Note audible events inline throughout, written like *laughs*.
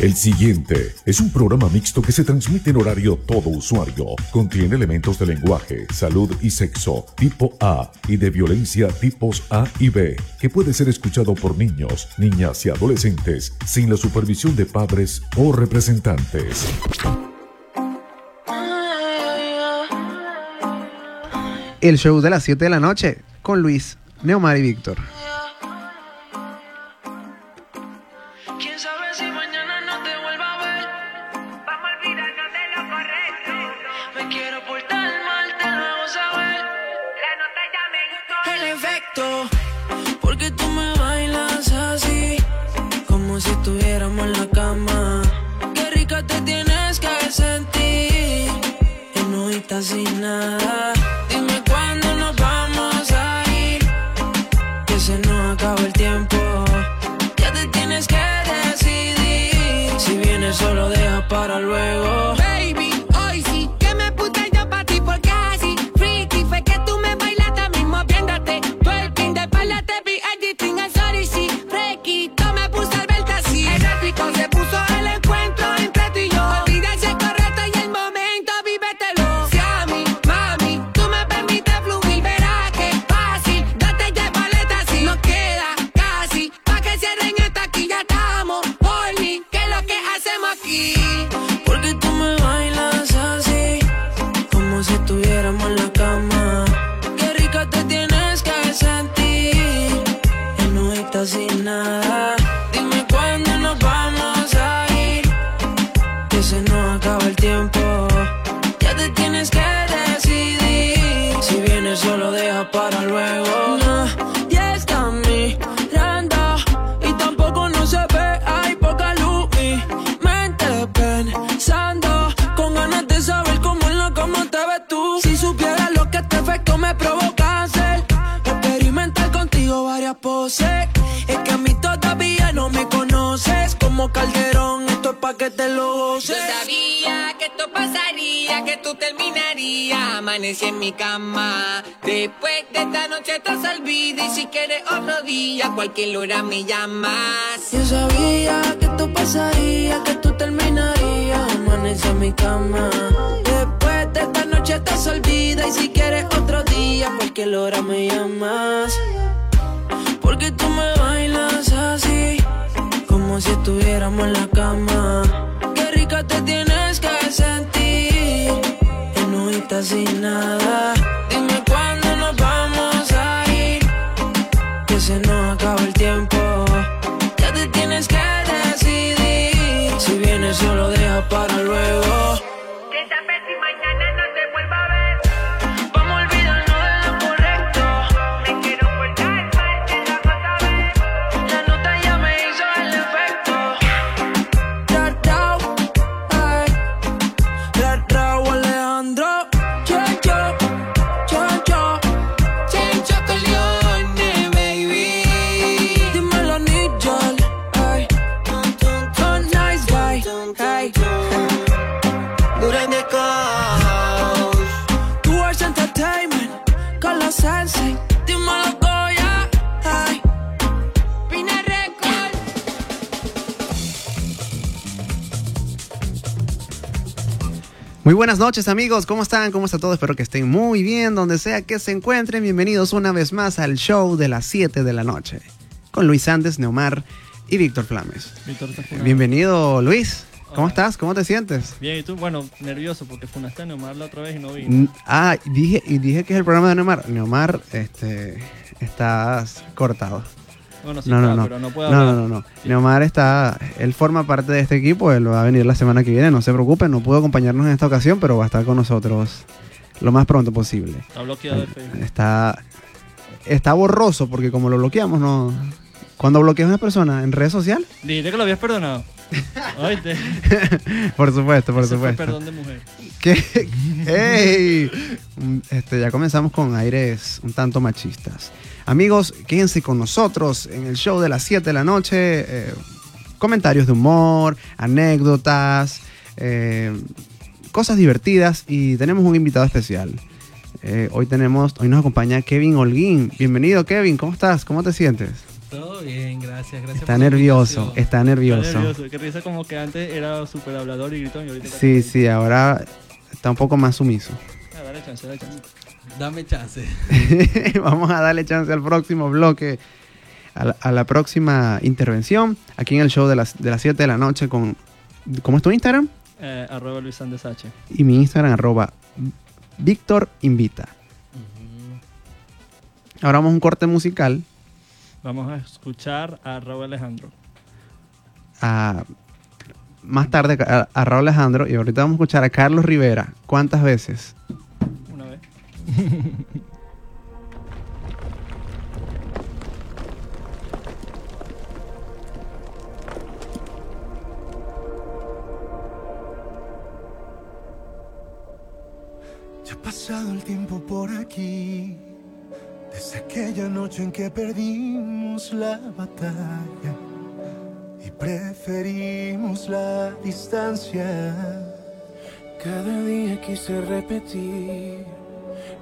El siguiente es un programa mixto que se transmite en horario todo usuario. Contiene elementos de lenguaje, salud y sexo tipo A y de violencia tipos A y B, que puede ser escuchado por niños, niñas y adolescentes sin la supervisión de padres o representantes. El show de las 7 de la noche con Luis, Neomar y Víctor. En no estás sin nada. Que te lo Yo sabía que esto pasaría, que tú terminarías. Amanecí en mi cama. Después de esta noche estás olvida. Y si quieres otro día, cualquier hora me llamas. Yo sabía que esto pasaría, que tú terminarías. Amanece en mi cama. Después de esta noche estás olvida. Y si quieres otro día, cualquier hora me llamas. Porque tú me bailas así, si estuviéramos en la cama. Qué rica te tienes que sentir, en no sin nada. Dime cuándo nos vamos a ir, que se nos acaba el tiempo. Ya te tienes que decidir, si vienes solo deja buenas noches amigos, ¿cómo están? ¿Cómo está todo? Espero que estén muy bien, donde sea que se encuentren. Bienvenidos una vez más al show de las 7 de la noche. Con Luis Andes, Neomar y Víctor Flames. Víctor. Bienvenido Luis, ¿cómo Hola. estás? ¿Cómo te sientes? Bien, ¿y tú? Bueno, nervioso porque funaste a Neomar la otra vez y no vino. Ah, dije, y dije que es el programa de Neomar. Neomar, este, estás cortado. Bueno, sí, No, no, está, no. pero no puedo No, no, no, no. Sí. Neomar está, él forma parte de este equipo, él va a venir la semana que viene, no se preocupen, no pudo acompañarnos en esta ocasión, pero va a estar con nosotros lo más pronto posible. Está bloqueado de Facebook. Está, está borroso porque como lo bloqueamos, no. Cuando bloqueas a una persona en red social, Dijiste que lo habías perdonado. *laughs* Oíste. por supuesto, por Ese fue supuesto. perdón de mujer. ¿Qué? *laughs* ¡Ey! Este, ya comenzamos con aires un tanto machistas. Amigos, quédense con nosotros en el show de las 7 de la noche. eh, comentarios de humor, anécdotas, eh, cosas divertidas y tenemos un invitado especial. Eh, hoy tenemos, hoy nos acompaña Kevin Holguín. Bienvenido Kevin, ¿cómo estás? ¿Cómo te sientes? Todo bien, gracias, gracias. Está por nervioso, está Está nervioso. nervioso. Qué risa como que antes era súper hablador y gritón y ahorita... Sí, sí, ahora está un poco más sumiso. Ah, dale chance, dale chance. Dame chance. *laughs* Vamos a darle chance al próximo bloque, a la, a la próxima intervención, aquí en el show de las, de las 7 de la noche con... ¿Cómo es tu Instagram? Eh, arroba Luis Sandes H. Y mi Instagram, arroba Víctor Invita. Ahora vamos a un corte musical Vamos a escuchar a Raúl Alejandro. a- más tarde a, a Raúl Alejandro y ahorita vamos a escuchar a Carlos Rivera. ¿Cuántas veces? *laughs* Ya ha pasado el tiempo por aquí, desde aquella noche en que perdimos la batalla y preferimos la distancia. Cada día quise repetir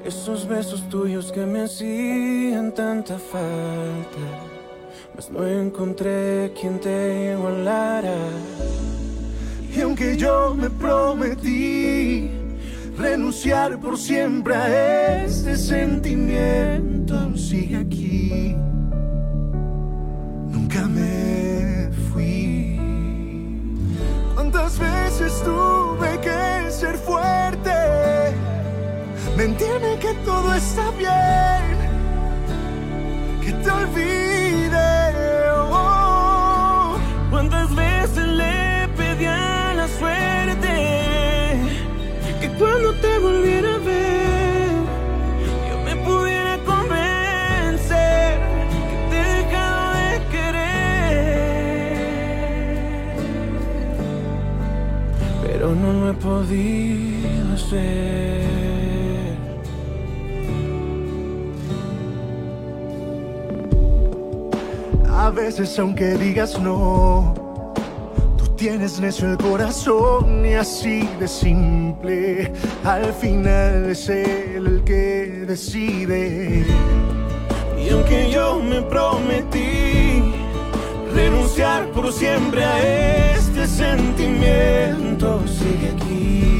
esos besos tuyos que me hacían tanta falta, mas no encontré quien te igualara. Y aunque yo me prometí renunciar por siempre a este sentimiento, sigue aquí. Nunca me fui. ¿Cuántas veces tuve que ser fuerte? Mentirme que todo está bien, que te olvide. oh. ¿Cuántas veces le pedí a la suerte que cuando te volviera a ver yo me pudiera convencer que te he dejado de querer? Pero no lo he podido hacer. A veces aunque digas no, tú tienes necio el corazón y así de simple. Al final es el que decide. Y aunque yo me prometí renunciar por siempre a este sentimiento, sigue aquí.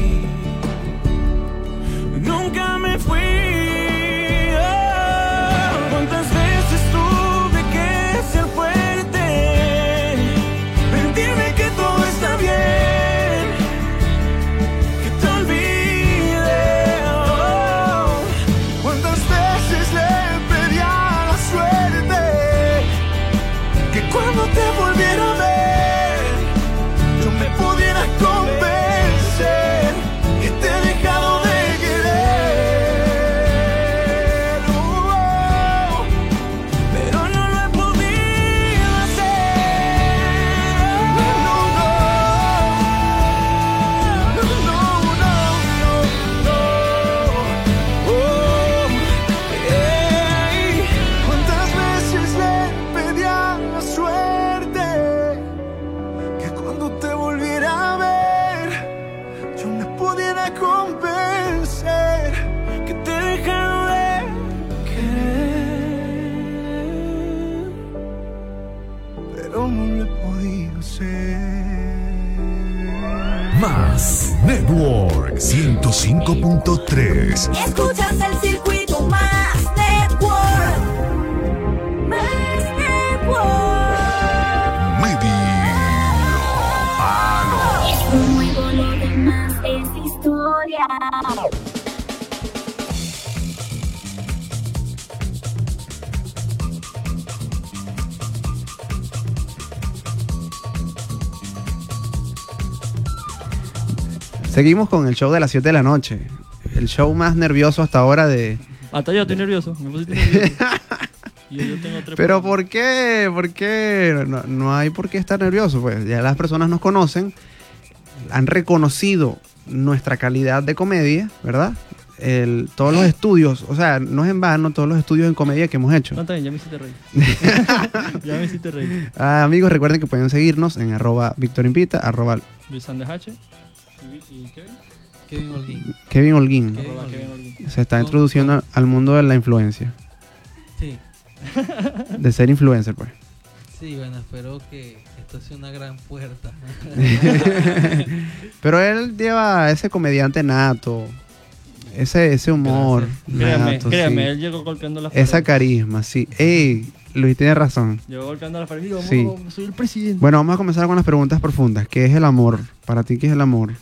Seguimos con el show de las 7 de la noche. El show más nervioso hasta ahora de... Hasta yo estoy nervioso. Me pusiste *laughs* nervioso. Yo, yo tengo tres Pero. ¿por qué? ¿Por qué? No, no hay por qué estar nervioso. Pues ya las personas nos conocen, han reconocido nuestra calidad de comedia, ¿verdad? El- todos los estudios, o sea, no es en vano todos los estudios en comedia que hemos hecho. No, está bien, ya me hiciste reír. *laughs* ya me hiciste reír. Ah, amigos, recuerden que pueden seguirnos en arroba Víctor Invita, arroba Luis Kevin? Kevin Holguín. Kevin Holguín. Kevin Holguín. Se está introduciendo al mundo de la influencia, Sí. *laughs* de ser influencer, pues. Sí, bueno, espero que esto sea una gran puerta. *laughs* Pero él lleva ese comediante nato, ese, ese humor Créame, nato, créame, sí. él llegó golpeando la Esa carisma, sí. Ey, Luis tiene razón. Llegó golpeando la pared y digo, Sí. "Mo, soy el presidente. Bueno, vamos a comenzar con las preguntas profundas. ¿Qué es el amor? Para ti, ¿qué es el amor?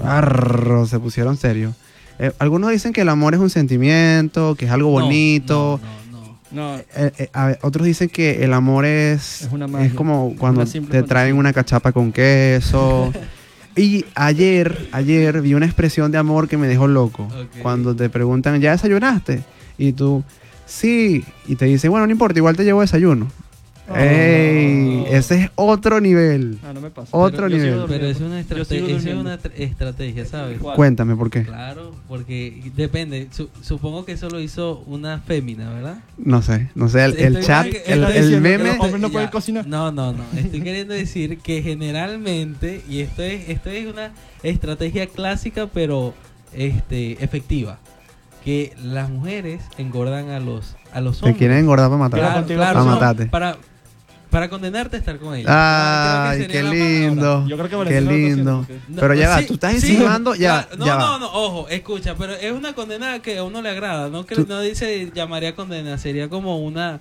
Arro, se pusieron serios. Eh, algunos dicen que el amor es un sentimiento, que es algo bonito. No, no, no. No, Eh, eh, a ver, otros dicen que el amor es, Es una magia, como cuando una te traen una cachapa con queso. *laughs* y ayer, ayer vi una expresión de amor que me dejó loco. Cuando te preguntan, ¿ya desayunaste? Y tú, sí. Y te dicen, bueno, no importa, igual te llevo desayuno. Oh. ¡Ey! Ese es otro nivel. ah, no me pasa. Otro Pero nivel. Pero es una, es estrategia, ¿sabes? ¿Cuál? Cuéntame por qué. Claro, porque depende. Su- supongo que eso lo hizo una fémina, ¿verdad? No sé, no sé, el, chat, el, el diciendo que meme. los hombres no pueden cocinar. No, no, no. Estoy queriendo decir que generalmente, y esto es, esto es una estrategia clásica, pero este, efectiva, que las mujeres engordan a los, a los Te hombres. quieren engordar para matar. Claro, contigo claro, para matarte. Para, para condenarte a estar con ella. Ay, Creo que qué lindo. Yo creo que Qué lindo. Pero ya va, tú estás sí, insinuando, ya, no, ya no, no, ojo, escucha, pero es una condena que a uno le agrada, no que no dice llamaría condena, sería como una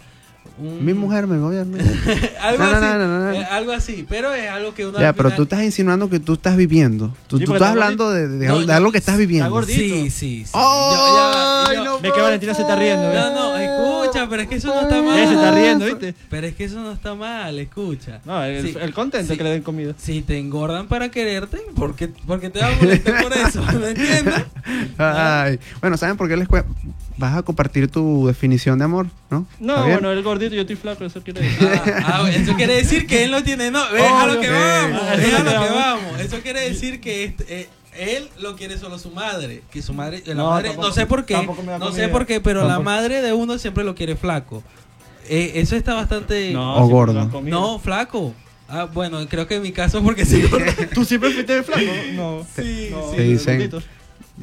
un- Mi mujer me gobierna. *laughs* algo No, no, así, no, no, no. eh, algo así, pero es algo que uno Ya, pero final- tú estás insinuando que tú estás viviendo. Tú, Sí, tú porque estás está hablando de, de- No, de yo- algo que estás viviendo. Sí, sí, sí. ¡Ay, Yo- yo- no Ve que Valentina se está riendo, ¿eh? No, no, escucha, pero es que eso no está mal. Se está riendo, ¿viste? Pero es que eso no está mal, escucha. No, el, Sí, el contento sí. que le den comida. Si te engordan para quererte, ¿por qué, por qué te vas a molestar por eso? *laughs* ¿Me entiendes? Ay. Bueno, ¿saben por qué les cue- Vas a compartir tu definición de amor, ¿no? No, bueno, el gordito, yo estoy flaco, eso quiere decir. *laughs* Ah, ah, eso quiere decir que él no tiene no. Es a lo que vamos, es a lo que vamos. vamos. Eso quiere decir que este, eh, él lo quiere solo su madre. Que su madre, la No, madre tampoco- no sé por qué, no sé por qué, pero la madre de uno siempre lo quiere flaco. Eh, eso está bastante. No, O gordo. No, flaco. Ah, bueno, creo que en mi caso porque sí. *laughs* ¿Tú siempre fuiste flaco? No. Sí, no, sí. Te dicen-.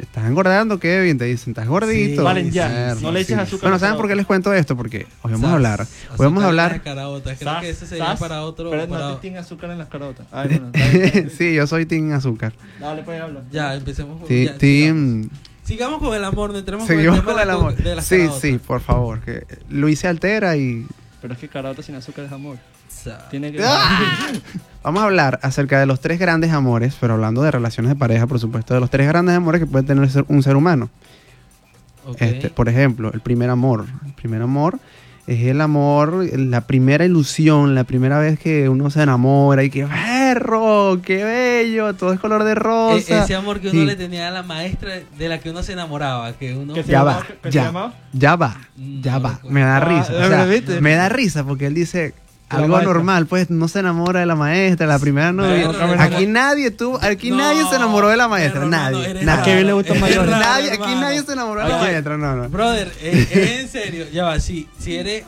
Estás engordando, Kevin. Te dicen, estás gordito. Sí, Valen ya. Mierda, No le eches sí. azúcar Bueno, ¿saben por qué les cuento esto? Porque hoy vamos a hablar. Hoy vamos a hablar. caraotas. Creo Sas, que eso sería sas, para otro. Pero para- no te azúcar en las carotas. Ay, *laughs* bien. sí, yo soy Team Azúcar. Dale, pues habla. Ya, empecemos. Ti- ya, sigamos. team. Sigamos con el amor, no entremos Seguimos con con el el tema amor. de las Sí, caraotas. sí, por favor. Que Luis se altera y Pero es que carota sin azúcar es amor. Tiene que. *laughs* Vamos a hablar acerca de los tres grandes amores, pero hablando de relaciones de pareja, por supuesto, de los tres grandes amores que puede tener un ser humano. Este, por ejemplo, el primer amor. El primer amor es el amor, la primera ilusión, la primera vez que uno se enamora y que perro, qué bello, todo es color de E- rosa. ese amor que uno Sí. le tenía a la maestra de la que uno se enamoraba, que uno ¿Qué se Ya llamaba? va, ¿Qué se ya, va, Mm, ya no va. Me da Ah, risa. o ¿me sea, viste? me da risa porque él dice algo maestra. normal, pues no se enamora de la maestra, la primera novia. Aquí nadie tuvo, aquí No, nadie se enamoró de la maestra, nadie. nadie. A Kevin le mayores. raro, Nadie, aquí nadie se enamoró de la maestra, no, no. Brother, es, es en serio, ya va, si, si eres...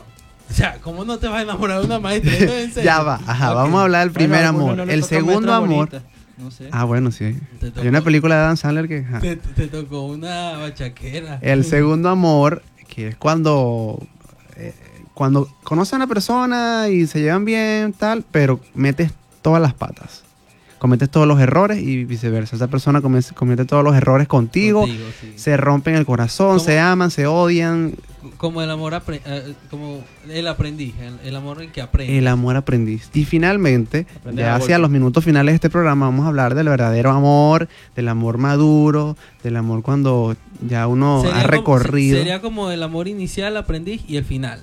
O sea, ¿cómo no te vas a enamorar de una maestra? Esto es en serio. Ya va, ajá, vamos a hablar del primer Bueno, amor. no el segundo amor. No sé. Ah, bueno, sí. Te tocó- Hay una película de Dan Sandler que. te tocó una bachaquera. El segundo amor, que es cuando. eh, cuando conoces a una persona y se llevan bien, tal, pero metes todas las patas. Cometes todos los errores y viceversa. Esa persona come- comete todos los errores contigo. Contigo, sí. Se rompen el corazón, ¿Cómo? se aman, se odian. Como el amor, apre- eh, como el aprendiz, el, el amor en que aprende. El amor aprendiz. Y finalmente, Aprender ya hacia los minutos finales de este programa, vamos a hablar del verdadero amor, del amor maduro, del amor cuando ya uno Sería ha como- recorrido. sería como el amor inicial, aprendiz y el final.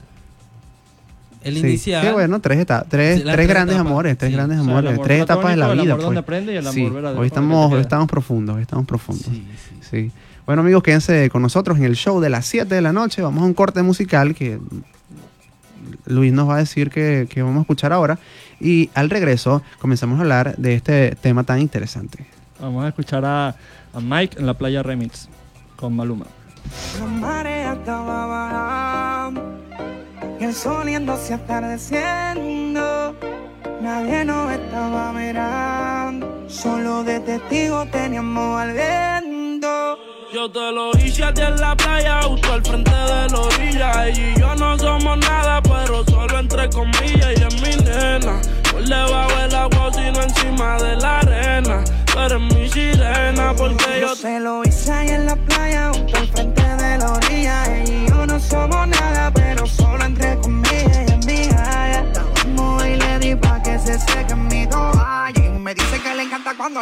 El Sí. inicial. Sí, bueno, tres, eta- tres, tres tres grandes etapas. amores, tres Sí. grandes O sea, el amores, amor tres etapas de la vida. El amor donde pues. aprende y el amor Sí, hoy estamos, hoy estamos profundos, hoy estamos profundos. Sí, sí. Sí. Bueno, amigos, quédense con nosotros en el show de las 7 de la noche. Vamos a un corte musical que Luis nos va a decir que, que vamos a escuchar ahora. Y al regreso comenzamos a hablar de este tema tan interesante. Vamos a escuchar a, a Mike en la playa Remix con Maluma. La marea estaba bajando y el sol yéndose atardeciendo. Nadie nos estaba mirando, solo de testigo teníamos al viento. Yo te lo hice a ti en la playa, justo al frente de la orilla. Ella y yo no somos nada, pero pero solo entre comillas y es mi nena. Por debajo del agua, sino encima de la arena. Tú eres mi sirena, porque yo Yo se lo hice ahí en la playa, junto al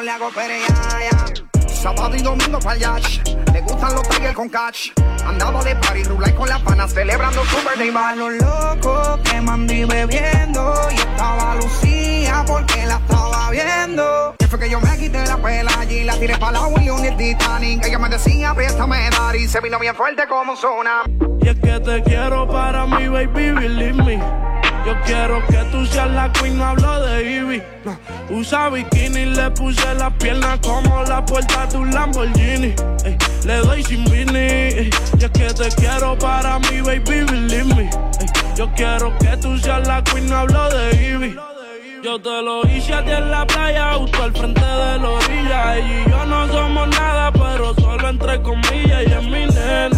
le hago pereaya. Sábado y domingo pa'l yacht. Le gustan los tigres con catch. Andaba de party, rulay con las panas, celebrando su birthday bash. los locos que mandí bebiendo. Y estaba Lucía porque la estaba viendo. Que fue que yo me quité la pela allí, la tiré para la William y el Titanic. Ella me decía, préstame dar y se vino bien fuerte como zona. Y es que te quiero para mi baby, believe me. Yo quiero que tú seas la queen, no hablo de Ivy. Usa bikini, le puse las piernas como la puerta de un Lamborghini. Ey, le doy sin vini. ey. Y es que te quiero para mi baby, believe me. Yo quiero que tú seas la queen, no hablo de Ivy. Yo te lo hice a ti en la playa, justo al frente de la orilla. Ella y yo no somos nada, pero solo entre comillas y es mi nena.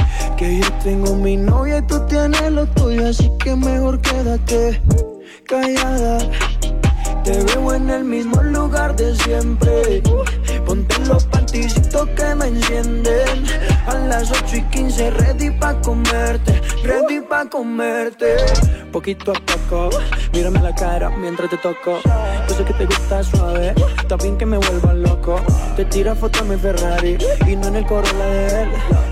Que yo tengo mi novia y tú tienes lo tuyo, así que mejor quédate callada. Te veo en el mismo lugar de siempre. Ponte los panticitos que me encienden. A las 8 y 15, ready pa' comerte. Ready pa' comerte. Poquito a poco, mírame la cara mientras te toco. Yo sé que te gusta suave, está que me vuelva loco. Te tira foto a mi Ferrari y no en el Corolla de él.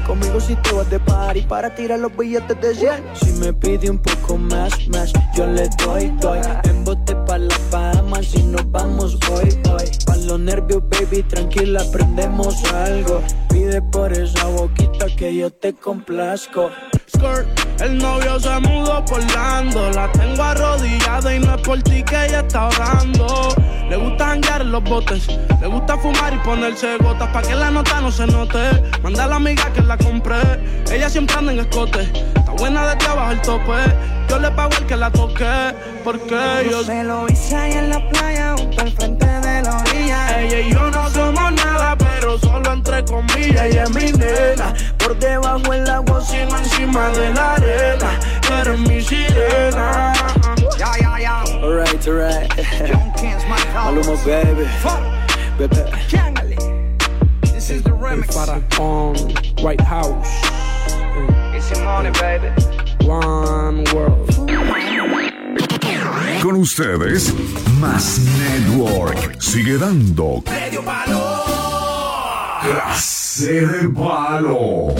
Conmigo si te vas de party para tirar los billetes de 100. Si me pide un poco más, más, yo le doy, doy. En bote pa' la Bahamas si nos vamos hoy, hoy. Pa' los nervios, baby, tranquila, aprendemos algo. Pide por esa boquita que yo te complazco. Skirt. El novio se mudó por Lando. La tengo arrodillada y no es por ti que ella está orando. Le gusta janguear en los botes. Le gusta fumar y ponerse gotas pa' que la nota no se note. Manda a la amiga que la compré. Ella siempre anda en escote. Está buena desde abajo el tope. Yo le pago el que la toque. Porque yo se lo hice ahí en la playa, junto al frente solo entre comillas. Ella es mi nena. Por debajo el agua, Sino encima de la arena. Tú eres mi sirena. Ya, ya, ya. Alright, alright. *laughs* Maluma, baby. Bebé. This is the remix. on White House. It's your money, baby. One World. Con ustedes, Más Network. Sigue dando. Clase de palo.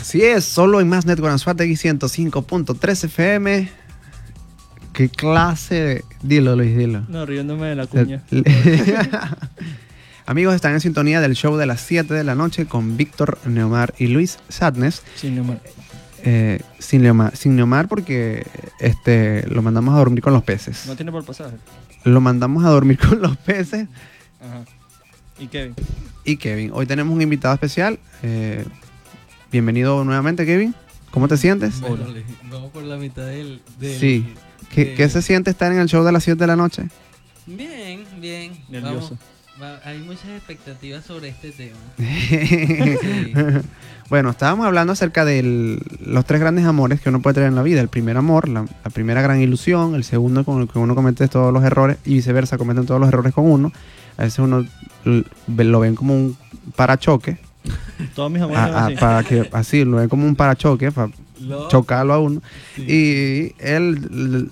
Así es, solo en Más Network Anzuategui 105.3 FM. ¿Qué clase de... Dilo, Luis, dilo. No, riéndome de la cuña. *laughs* Amigos, están en sintonía del show de las 7 de la noche con Víctor Neomar y Luis Sadness. Sin número. Eh, sin, Neomar, sin Neomar porque este, lo mandamos a dormir con los peces. No tiene por pasaje. Lo mandamos a dormir *laughs* con los peces. Ajá. ¿Y Kevin? Y Kevin, hoy tenemos un invitado especial. Eh, bienvenido nuevamente, Kevin. ¿Cómo te sientes? Bueno, vamos por la mitad del. del- Sí. ¿Qué, de- qué se siente estar en el show de las 7 de la noche? Bien, bien. Nervioso. Vamos. Hay muchas expectativas sobre este tema. *laughs* Sí. Bueno, estábamos hablando acerca de los tres grandes amores que uno puede tener en la vida. El primer amor, la, la primera gran ilusión, el segundo con el que uno comete todos los errores y viceversa, cometen todos los errores con uno. A veces uno lo ven como un parachoque, *laughs* Todos mis amores son a- a- así. para que, así, lo ven como un parachoque para Lo- chocarlo a uno. sí. Y él,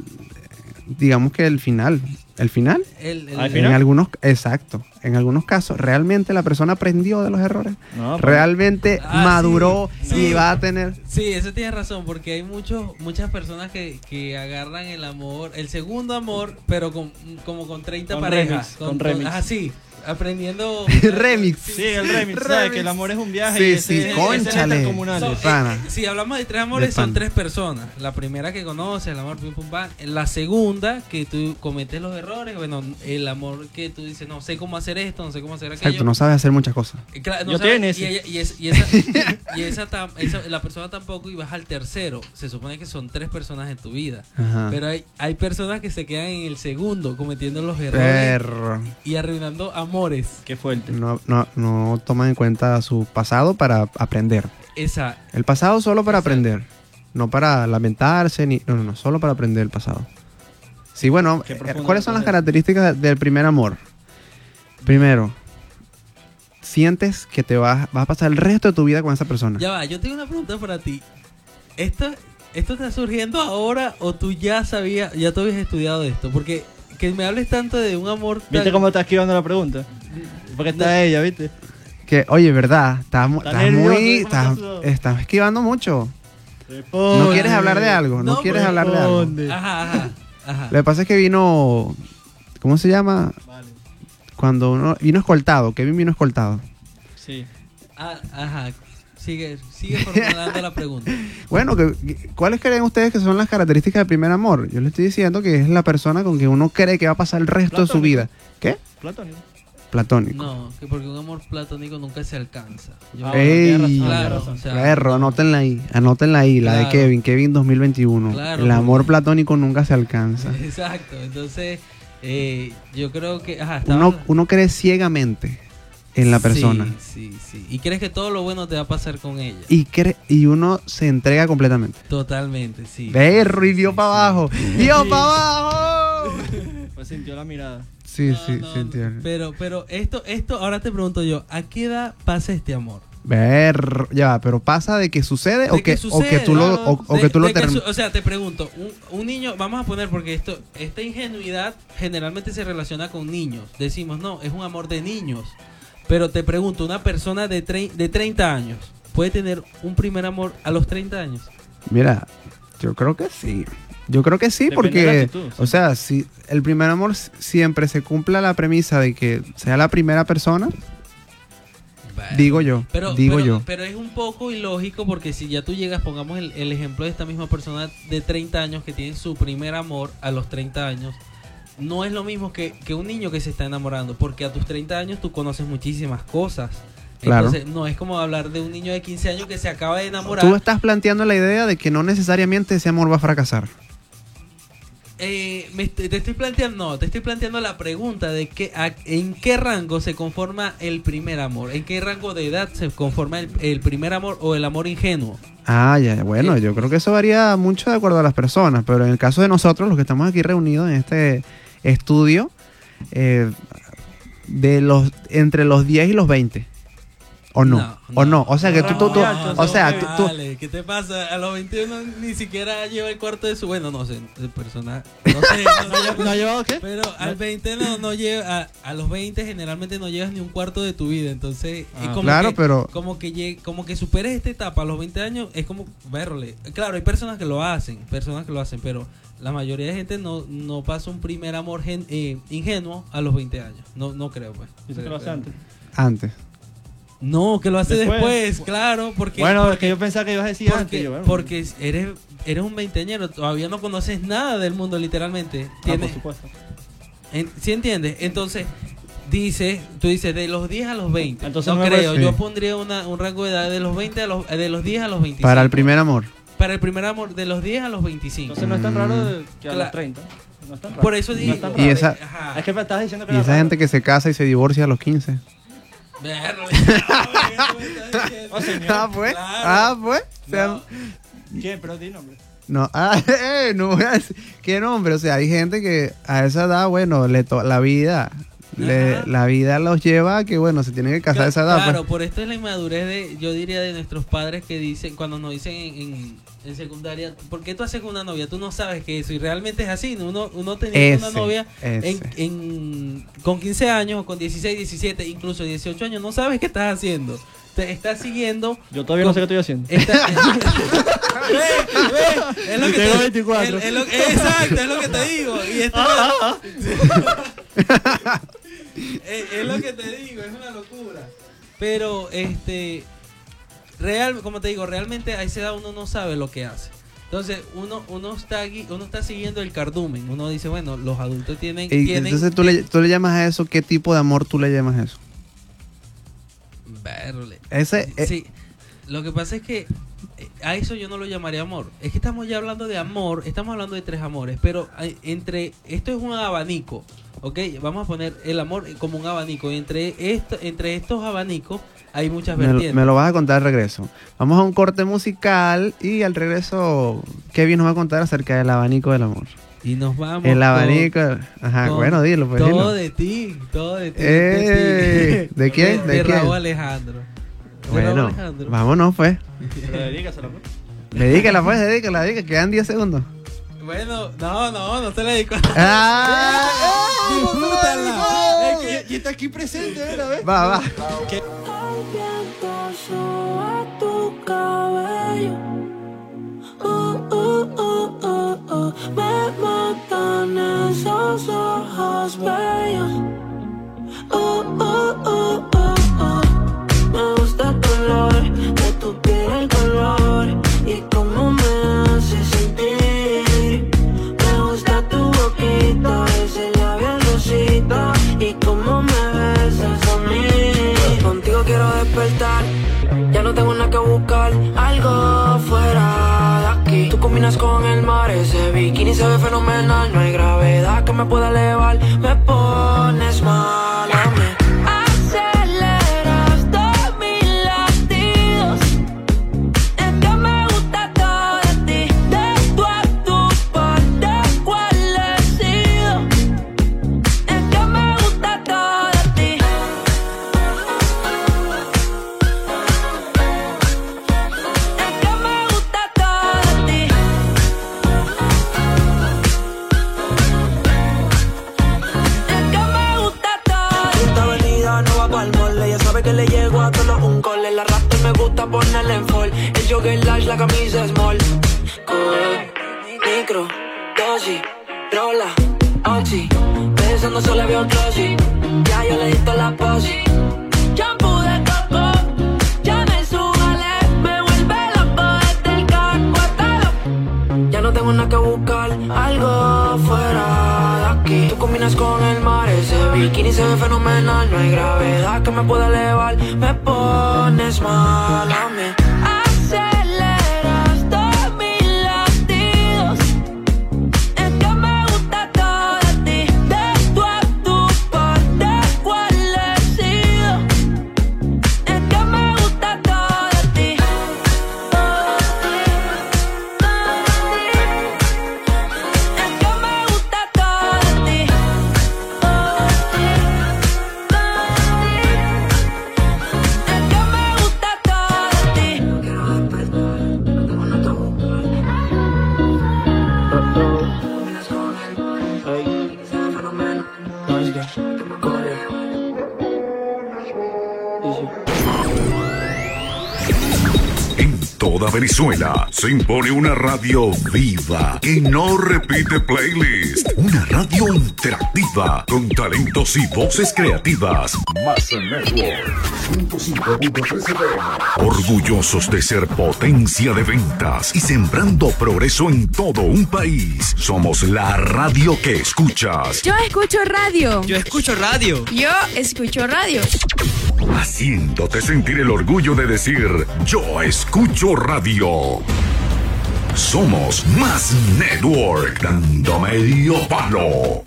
digamos que el final, el final, El- el- Al en final. algunos, exacto, en algunos casos, realmente la persona aprendió de los errores. No, pero- realmente Ah, maduró sí, sí. y va a tener Sí, eso tienes razón, porque hay muchos, muchas personas que, que agarran el amor, el segundo amor, pero con, como con 30 Con parejas. remix, con remix. Ah, sí. Aprendiendo. *laughs* Remix. Sí, el remix, ¿sabes? Que el amor es un viaje. Sí, y ese- sí, es. Son- eh, si hablamos de tres amores, De son tres personas. La primera que conoces, el amor pim pum pam. La segunda, que tú cometes los errores. Bueno, el amor que tú dices, no sé cómo hacer esto, no sé cómo hacer aquello. Exacto, no sabes hacer muchas cosas. Eh, claro, no Yo sabes- y, ella- y es- y esa, *laughs* y esa tam- esa- la persona tampoco y vas al tercero. Se supone que son tres personas en tu vida. Ajá. Pero hay, hay personas que se quedan en el segundo cometiendo los errores Perro. y arruinando amores. Qué fuerte. No, no, no toman en cuenta su pasado para aprender. Esa, El pasado solo para Exacto. aprender. No para lamentarse, ni. No, no, no, solo para aprender el pasado. Sí, bueno, eh, ¿cuáles son las características del primer amor? Primero, sientes que te vas, vas a pasar el resto de tu vida con esa persona. ya va, yo tengo una pregunta para ti. ¿Esto, ¿Esto está surgiendo ahora o tú ya sabías, ya tú habías estudiado esto? Porque que me hables tanto de un amor tan- ¿Viste cómo está esquivando la pregunta? Porque está ella, ¿viste? Que, oye, ¿verdad? Estás, muy. ¿cómo Estás, estás esquivando mucho. ¿No Responde. quieres hablar de algo? ¿No, No, quieres hablar de algo? Ajá, ajá, ajá. Lo que pasa es que vino. ¿Cómo se llama? Vale. Cuando uno vino escoltado. Kevin vino escoltado. Sí. Ah, ajá. Sigue, sigue formulando la pregunta. *laughs* Bueno, ¿cuáles creen ustedes que son las características del primer amor? Yo le estoy diciendo que es la persona con que uno cree que va a pasar el resto de su vida. ¿Qué? Platónico. Platónico. No, que porque un amor platónico nunca se alcanza. Yo- Ah, razón, Ey, Claro, razón. o sea, Perro, anótenla ahí. Anótenla ahí, la de Claro. Kevin. Kevin 2021. Claro, el amor porque- platónico nunca se alcanza. *laughs* Exacto, entonces eh, yo creo que... Ajá, estaba- Uno, uno cree ciegamente en la persona. Sí, sí, sí. Y crees que todo lo bueno te va a pasar con ella. Y, cree, y uno se entrega completamente. Totalmente, sí. Perro, y dio Sí, para sí. abajo. ¡Dio para abajo! Pues sintió la mirada. Sí, No, sí, no, sí, entiendo. Pero, pero esto, esto, ahora te pregunto yo, ¿a qué edad pasa este amor? Ver, ya va, pero pasa de que sucede, o, que, o que tú lo, o, o De- que tú lo que su- O sea, te pregunto, un, un niño, vamos a poner porque esto, esta ingenuidad generalmente se relaciona con niños. Decimos, no, es un amor de niños. Pero te pregunto, una persona de, tre- de 30 años puede tener un primer amor a los 30 años. Mira, yo creo que sí. Yo creo que sí, Depende porque, actitud, sí. o sea, si el primer amor siempre se cumpla la premisa de que sea la primera persona, digo yo, Pero, digo pero, yo. pero es un poco ilógico porque si ya tú llegas, pongamos el, el ejemplo de esta misma persona de 30 años que tiene su primer amor a los 30 años, no es lo mismo que, que un niño que se está enamorando, porque a tus 30 años tú conoces muchísimas cosas. Claro. Entonces, no es como hablar de un niño de 15 años que se acaba de enamorar. Tú estás planteando la idea de que no necesariamente ese amor va a fracasar. Eh, me te estoy planteando, no, te estoy planteando la pregunta de que, a- en qué rango se conforma el primer amor, en qué rango de edad se conforma el, el primer amor o el amor ingenuo. Ah, ya, bueno, Eh, yo creo que eso varía mucho de acuerdo a las personas, pero en el caso de nosotros, los que estamos aquí reunidos en este estudio, eh, de los entre los 10 y los 20. ¿O no? ¿O no? O sea, que tú, tú- o sea, tú- tú- Vale, ¿qué te pasa? A los 21 ni siquiera lleva el cuarto de su... Bueno, no sé, el persona... No sé, *laughs* no ¿No ha llevado qué? Pero al 20 no, no lleva... A, a los 20 generalmente no llevas ni un cuarto de tu vida. Entonces, Ah, es como claro, que, pero- Como que, como que superes esta etapa a los 20 años, es como verle. Claro, hay personas que lo hacen, personas que lo hacen, pero la mayoría de gente no, no pasa un primer amor gen- eh, ingenuo a los 20 años. No, no creo, pues. Dice que lo hace antes. antes. No, que lo hace Después. después, claro, porque... Bueno, porque- es que yo pensaba que ibas a decir antes. porque, yo, bueno, porque eres, eres un veinteañero, todavía no conoces nada del mundo, literalmente. Ah, por supuesto. en- ¿Sí entiendes? Entonces, dice, tú dices de los 10 a los 20. Entonces no creo, yo pondría una- un rango de edad de los 20 a los, de los 10 a los 25. Para el primer amor. Para el primer amor, de los 10 a los 25. Entonces no es tan raro de- que a Claro. los 30. No es tan raro. Por eso No digo. es tan Y esa- Ajá. Es que me estabas diciendo que Y era esa raro. gente que se casa y se divorcia a los 15. *laughs* Ah, pues. Ah, pues. No. ¿Quién? Pero di nombre. No, *laughs* ah, eh, no voy a decir qué nombre. O sea, hay gente que a esa edad, bueno, le to- la vida, le- la vida los lleva a que, bueno, se tienen que casar a esa edad. Claro, pues. por esto es la inmadurez de, yo diría, de nuestros padres que dicen, cuando nos dicen en, en- en secundaria, ¿por qué tú haces con una novia? Tú no sabes que eso, y realmente es así. ¿no? Uno, uno tenía una novia en, en- con 15 años, o con 16, 17, incluso 18 años, no sabes qué estás haciendo. Te estás siguiendo. Yo todavía no sé qué estoy haciendo. Está- *laughs* es lo que tengo te- 24. es- lo- exacto, es lo que te digo. Y esto- Pero, este, real, como te digo, realmente a esa edad uno no sabe lo que hace. Entonces, uno, uno, está, uno está siguiendo el cardumen. Uno dice, bueno, los adultos tienen... Y tienen entonces tú le, tú le llamas a eso, ¿qué tipo de amor tú le llamas a eso? Verle. Ese, eh, Sí, lo que pasa es que a eso yo no lo llamaría amor. Es que estamos ya hablando de amor, estamos hablando de tres amores, pero entre esto es un abanico, ¿ok? Vamos a poner el amor como un abanico. Entre, esto, entre estos abanicos hay muchas me, lo- vertientes. me lo vas a contar al regreso. Vamos a un corte musical y al regreso Kevin nos va a contar acerca del abanico del amor. Y nos vamos. El con- abanico. Ajá, con bueno, dilo, pues Todo dilo. de ti, todo de ti. Ey, de, ti. ¿de quién? *laughs* De, ¿De quién? Raúl Alejandro. Bueno, Alejandro. vámonos pues. Pero dedícaselo, pues. Dedícala pues, dedícala, dedícala, quedan 10 segundos. Bueno, no, no, no te la dedico. ¡Ah! *laughs* Disfrútala. Es que- Y está aquí presente, Va, va. El viento soba tu cabello. Uh, uh, uh, uh, uh. Me matan esos ojos bellos. Uh, uh, uh, uh. Me gusta el color de tu piel, el color y cómo me hace sentir. Me gusta tu boquita, ese labial rosita y cómo me besas a mí. Contigo quiero despertar, ya no tengo nada que buscar, algo fuera de aquí. Tú combinas con el mar, ese bikini se ve fenomenal, no hay gravedad que me pueda elevar, me pones mal Venezuela se impone una radio viva que no repite playlist. Una radio interactiva con talentos y voces creativas. Más Network. Orgullosos de ser potencia de ventas y sembrando progreso en todo un país. Somos la radio que escuchas. Yo escucho radio. Yo escucho radio. Yo escucho radio. Haciéndote sentir el orgullo de decir, yo escucho radio. Somos Más Network, dando medio palo.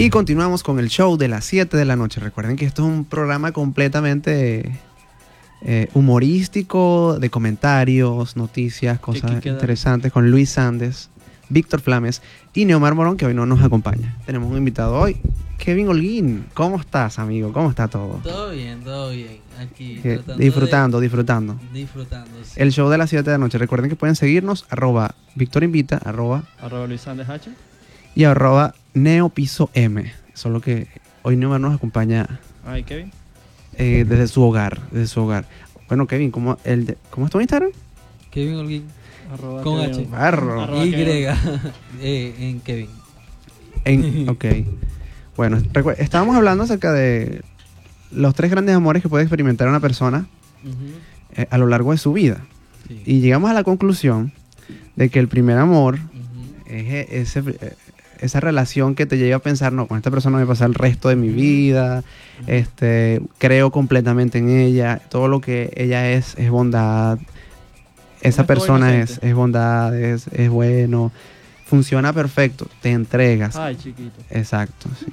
Y continuamos con el show de las 7 de la noche. Recuerden que esto es un programa completamente eh, humorístico, de comentarios, noticias, cosas interesantes con Luis Sandes, Víctor Flames y Neomar Morón, que hoy no nos acompaña. Tenemos un invitado hoy Kevin Holguín. ¿Cómo estás, amigo? ¿Cómo está todo? Todo bien, todo bien. Aquí Que- tratando de- disfrutando, disfrutando. Disfrutando. sí. El show de las 7 de la noche. Recuerden que pueden seguirnos, arroba Víctor Invita, arroba Arroba Luis Sánchez H. y arroba Neopiso M. Solo que hoy Neomar nos acompaña Ay, Kevin. eh, desde su hogar, desde su hogar. Bueno, Kevin, ¿cómo, el de- ¿cómo es tu Instagram? Kevin Holguín. Arroba Con Kevin. H. Barro. Arroba Y. Kevin. *laughs* eh, en Kevin. En- *laughs* ok. Bueno, estábamos hablando acerca de los tres grandes amores que puede experimentar una persona eh, a lo largo de su vida. Sí. Y llegamos a la conclusión de que el primer amor es e- ese, esa relación que te lleva a pensar, no, con esta persona me pasa el resto de mi vida, este, creo completamente en ella, todo lo que ella es es bondad, esa Es persona es, es bondad, es, es bueno, funciona perfecto, te entregas. Ay, chiquito. Exacto, sí.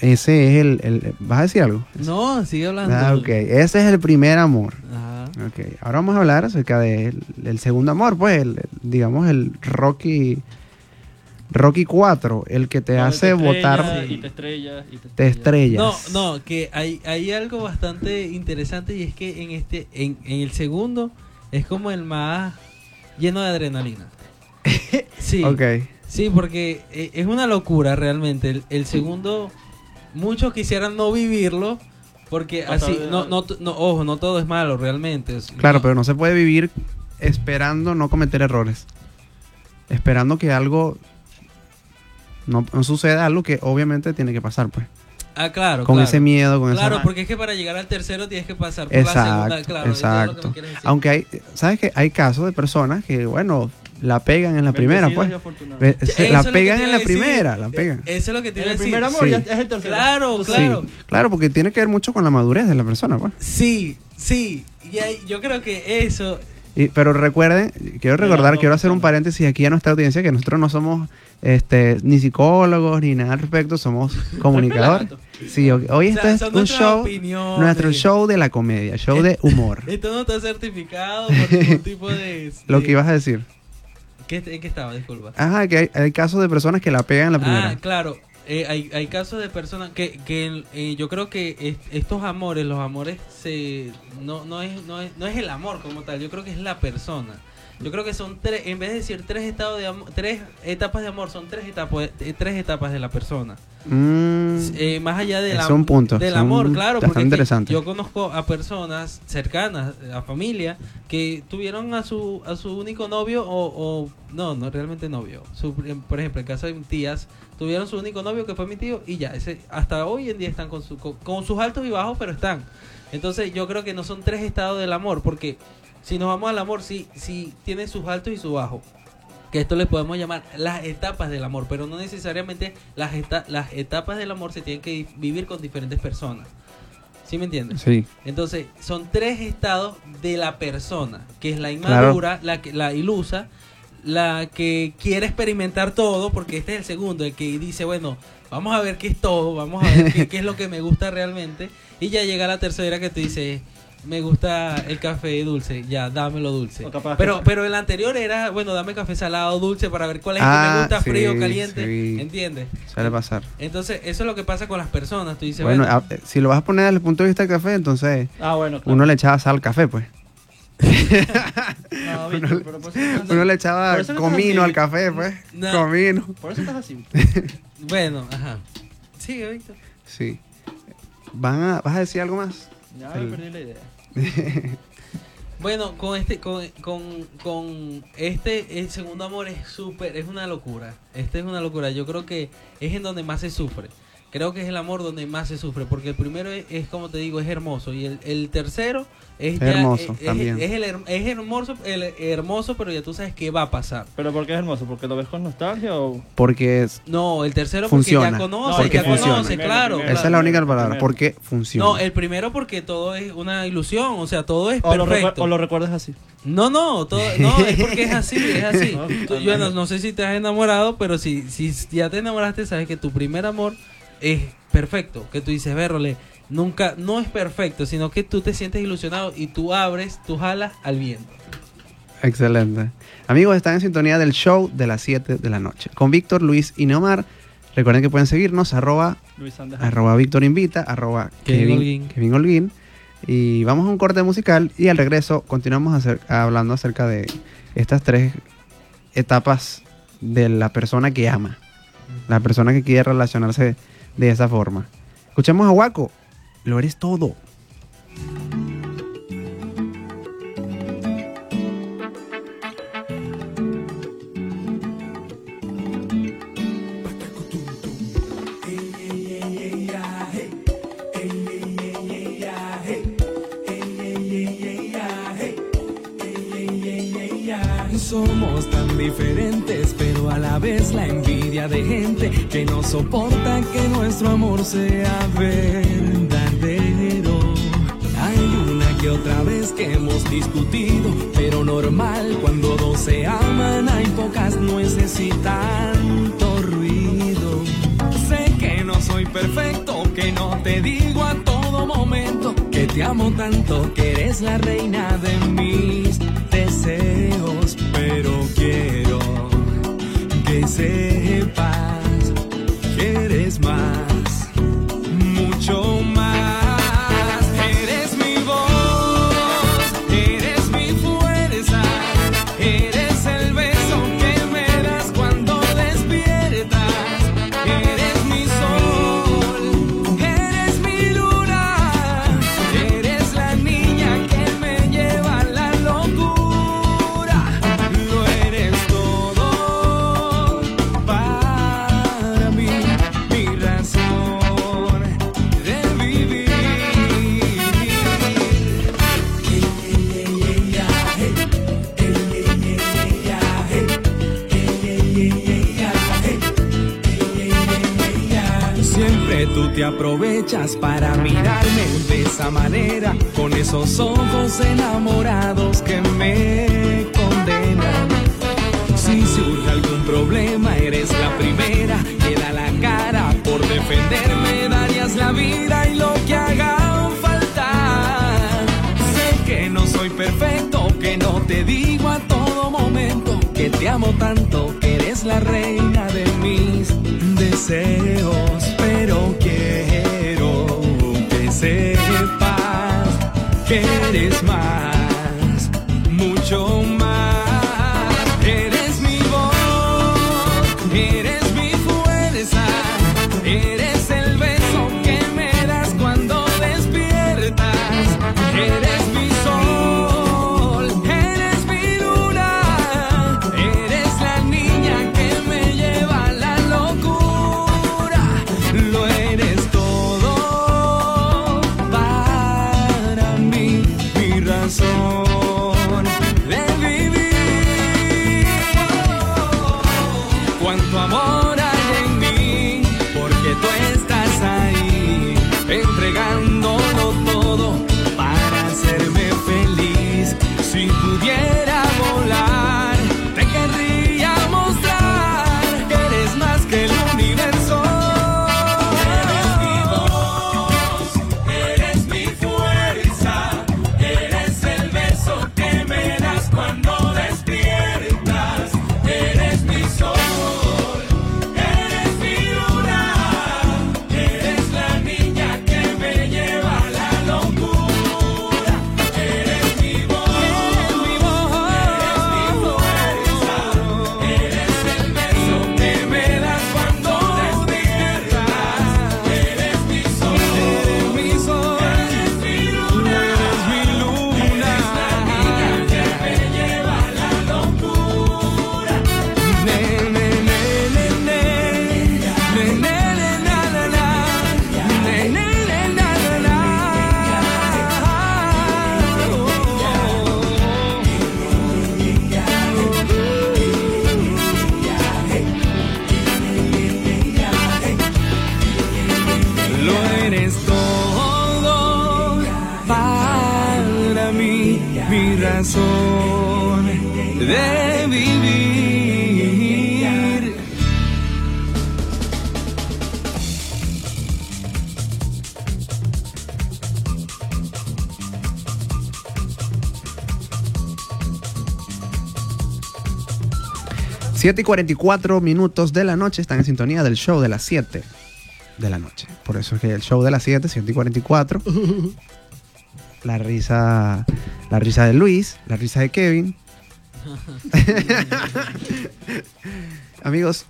Ese es el, el- ¿Vas a decir algo? No, sigue hablando. Ah, ok. Ese es el primer amor. Ajá. Ok. Ahora vamos a hablar acerca del el segundo amor, pues, el- digamos, el Rocky. Rocky 4, el que te hace estrellas, votar. Y te estrellas. Y te Te estrellas. No, no, que hay, hay algo bastante interesante y es que en este, en, en el segundo es como el más lleno de adrenalina. *laughs* Sí, Ok. sí, porque eh, es una locura realmente. El, el segundo, muchos quisieran no vivirlo porque así, no, no, no, ojo, no todo es malo realmente. es- Claro, no- pero no se puede vivir esperando no cometer errores. Esperando que algo. No, no suceda algo que obviamente tiene que pasar, pues. Ah, claro, con claro. ese miedo, con Claro, esa. porque es que para llegar al tercero tienes que pasar por la segunda, Exacto, claro. eso es lo que me exacto. decir. Aunque hay, ¿sabes que Hay casos de personas que, bueno, la pegan en la primera, pues. es la que pegan en la decir. primera, la pegan. Eso es lo que En iba a el decir. primer amor Sí. ya es el tercero. Claro, Sí, claro. claro, porque tiene que ver mucho con la madurez de la persona, pues. Sí, sí. Y ahí- yo creo que eso. Y- pero recuerden, quiero recordar, quiero hacer un paréntesis aquí a nuestra audiencia, que nosotros no somos este, ni psicólogos ni nada al respecto, somos *laughs* comunicadores. Sí, hoy, O esto sea, es son un show, opiniones. nuestro show de la comedia, show de humor. *laughs* Esto no está certificado por ningún tipo de. Lo de- que ibas a decir. ¿Qué, ¿En qué estaba? Disculpa. Ajá, que hay, hay casos de personas que la pegan la primera. Ah, claro. Eh, hay, hay casos de personas que, que eh, yo creo que est- estos amores, los amores, se no, no, es, no, es, no es el amor como tal, yo creo que es la persona. Yo creo que son tres, en vez de decir tres estados de tres etapas de amor, son tres etapas, eh, tres etapas de la persona. Mm, Eh, más allá am- un punto, del amor, claro, porque es que interesante. yo conozco a personas cercanas, a familia, que tuvieron a su a su único novio o, o- no, no realmente novio. Su- por ejemplo, en caso de tías, tuvieron su único novio que fue mi tío y ya, ese hasta hoy en día están con, su, con, con sus altos y bajos, pero están. Entonces yo creo que no son tres estados del amor, porque si nos vamos al amor, sí, sí tiene sus altos y sus bajos que esto le podemos llamar las etapas del amor, pero no necesariamente las, eta- las etapas del amor se tienen que vivir con diferentes personas. ¿Sí me entiendes? sí. Entonces, son tres estados de la persona, que es la Claro. inmadura, la, que- la ilusa, la que quiere experimentar todo, porque este es el segundo, el que dice, bueno, vamos a ver qué es todo, vamos a ver qué, qué es lo que me gusta realmente, y ya llega la tercera que te dice, me gusta el café dulce, ya, dámelo dulce. Pero, que- pero el anterior era, bueno, dame café salado, dulce, para ver cuál es el que Ah, me gusta, sí, frío, caliente, sí. ¿entiendes? Suele pasar. Entonces, eso es lo que pasa con las personas, tú dices, Bueno, bueno, a- eh, si lo vas a poner desde el punto de vista del café, entonces Ah, bueno, claro. uno le echaba sal al café, pues. No, *laughs* Víctor, pero por eso estás así. Uno le echaba Por eso no comino al café, pues. No. Comino. Por eso estás así. *laughs* bueno, ajá. Sigue, Víctor. Sí. ¿Van a, ¿Vas a decir algo más? Ya me perdí la idea. *laughs* Bueno, con este, con, con, con este, el segundo amor es súper, es una locura. Este es una locura. Yo creo que es en donde más se sufre. Creo que es el amor donde más se sufre, porque el primero es, es, como te digo, es hermoso. Y el, el tercero es ya- Hermoso, es, es- también. Es, el es hermoso, el hermoso, pero ya tú sabes qué va a pasar. ¿Pero por qué es hermoso? ¿Porque lo ves con nostalgia o...? Porque es- No, el tercero porque Funciona. ya conoce, Porque ya funciona. conoce, Primero, claro. primero. esa es la única palabra. primero. Porque funciona. No, el primero porque todo es una ilusión, o sea, todo es O lo, perfecto. o lo recuerdas así. No, no, todo, no, es porque es así, es así. *laughs* No, Tú- yo no, no sé si te has enamorado, pero si, si ya te enamoraste, sabes que tu primer amor es perfecto. Que tú dices, Vérole, nunca, no es perfecto, sino que tú te sientes ilusionado y tú abres tus alas al viento. Excelente. Amigos, están en sintonía del show de las 7 de la noche. Con Víctor, Luis y Neomar. Recuerden que pueden seguirnos arroba, Luis arroba Víctor Invita, arroba Kevin Kevin, Holguín. Kevin Holguín. Y vamos a un corte musical y al regreso continuamos acer- hablando acerca de estas tres etapas de la persona que ama, la persona que quiere relacionarse de esa forma. Escuchemos a Waco, lo eres todo. Somos tan diferentes, pero a la vez la envidia de gente que no soporta que nuestro amor sea verdadero. Hay una que otra vez que hemos discutido, pero normal cuando dos se aman hay pocas nueces y tanto ruido. Sé que no soy perfecto, que no te digo a todo momento que te amo tanto, que eres la reina de mis deseos, pero quiero que sepas para mirarme de esa manera, con esos ojos enamorados que me condenan. Si surge algún problema, eres la primera que da la cara por defenderme, darías la vida y lo que haga falta. Sé que no soy perfecto, que no te digo a todo momento que te amo tanto, que eres la reina de mis deseos, que 7 y 44 minutos de la noche están en sintonía del show de las 7 de la noche. Por eso es que el show de las 7, 7 y 44. *laughs* La risa, la risa de Luis, la risa de Kevin. *laughs* Amigos,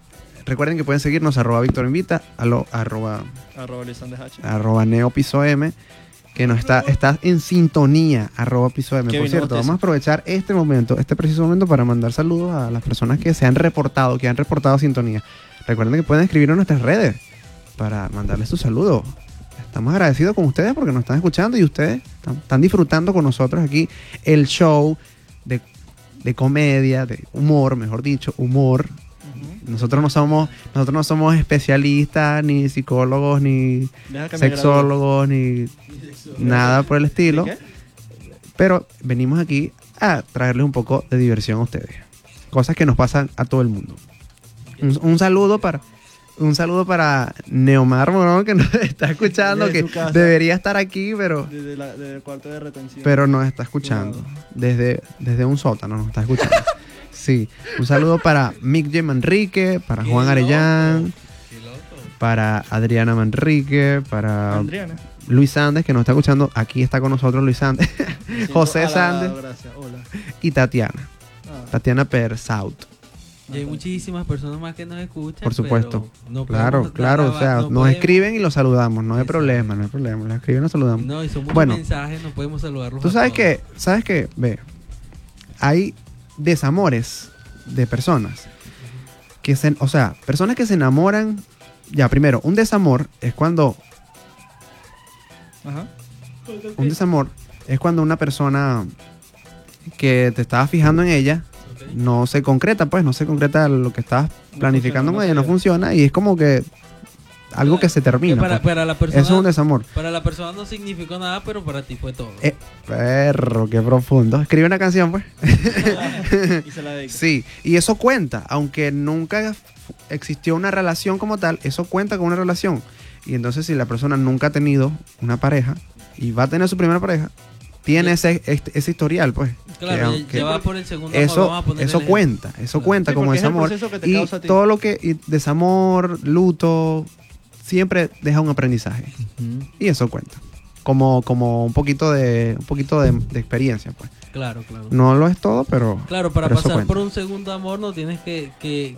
recuerden que pueden seguirnos arroba Víctor Invita, arroba, Arroba arroba Neo Piso M, que nos está, está en sintonía, arroba Piso M. Por cierto, vamos a aprovechar este momento, este preciso momento para mandar saludos a las personas que se han reportado, que han reportado sintonía. Recuerden que pueden escribir en nuestras redes para mandarles sus saludos. Estamos agradecidos con ustedes porque nos están escuchando y ustedes están, están disfrutando con nosotros aquí el show de, de comedia, de humor, mejor dicho, humor. Nosotros no somos, nosotros no somos especialistas, ni psicólogos, ni sexólogos, ni nada por el estilo. Pero venimos aquí a traerles un poco de diversión a ustedes. Cosas que nos pasan a todo el mundo. Un, un saludo para un saludo para Neomar Morón que nos *laughs* está escuchando, Desde que debería estar aquí, pero Desde, la, desde el cuarto de retención. pero nos está escuchando. Desde, desde un sótano nos está escuchando. *laughs* Sí. Un saludo para Mick J. Manrique, para Juan loco. Arellán, para Adriana Manrique, para Adriana. Luis Sandes, que nos está escuchando. Aquí está con nosotros Luis Sandes. *laughs* José halagado, Sandes Gracias. Hola. y Tatiana. Ah. Tatiana Persaut. Y hay muchísimas personas más que nos escuchan. Por supuesto. no claro, claro. O sea, no nos podemos- escriben y los saludamos. No hay Exacto. problema, no hay problema. Nos escriben y los saludamos. No, y son muchos Bueno. mensajes, no podemos saludarlos. Tú a sabes todos. que, sabes que, ve, hay desamores de personas que se, o sea, personas que se enamoran. Ya, primero, un desamor es cuando, Ajá. un desamor es cuando una persona que te estaba fijando en ella no se concreta, pues, no se concreta lo que estabas No planificando funciona, con no ella, no funciona y es como que algo que se termina. Que para, pues. para la persona, Eso es un desamor. para la persona no significó nada, pero para ti fue todo. Eh, perro, qué profundo. Escribe una canción, pues. *laughs* y se la dedico. Sí, y eso cuenta, aunque nunca existió una relación como tal, eso cuenta con una relación. Y entonces si la persona nunca ha tenido una pareja y va a tener su primera pareja, tiene ese, este- ese historial, pues. claro, que- ya- que ya va por el segundo amor, eso, vamos a poner eso cuenta, eso cuenta Sí, como porque es el desamor. proceso que te Y todo lo que, y desamor, luto, siempre deja un aprendizaje. Y eso cuenta. Como, como un poquito de, un poquito de, de experiencia, pues. Claro, claro. No lo es todo, pero. Claro, para pero eso pasar cuenta. por un segundo amor no tienes que, que,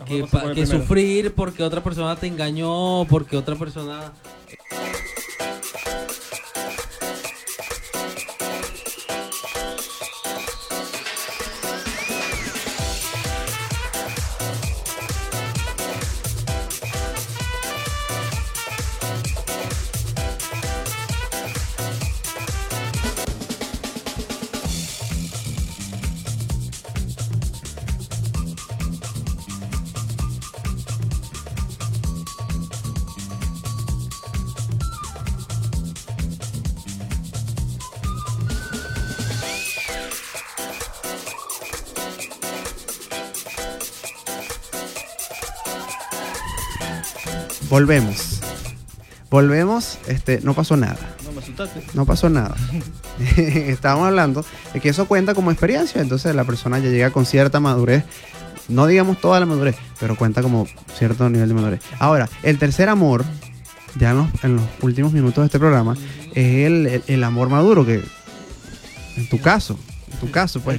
que, sufrir porque otra persona te engañó, porque otra persona... Volvemos. Volvemos, este, no pasó nada. No me asustaste. No pasó nada. *laughs* *laughs* Estábamos hablando de que eso cuenta como experiencia, entonces la persona ya llega con cierta madurez. No digamos toda la madurez, pero cuenta como cierto nivel de madurez. Ahora, el tercer amor, ya en los, en los últimos minutos de este programa, es el, el- el amor maduro, que en tu caso, en tu caso, pues.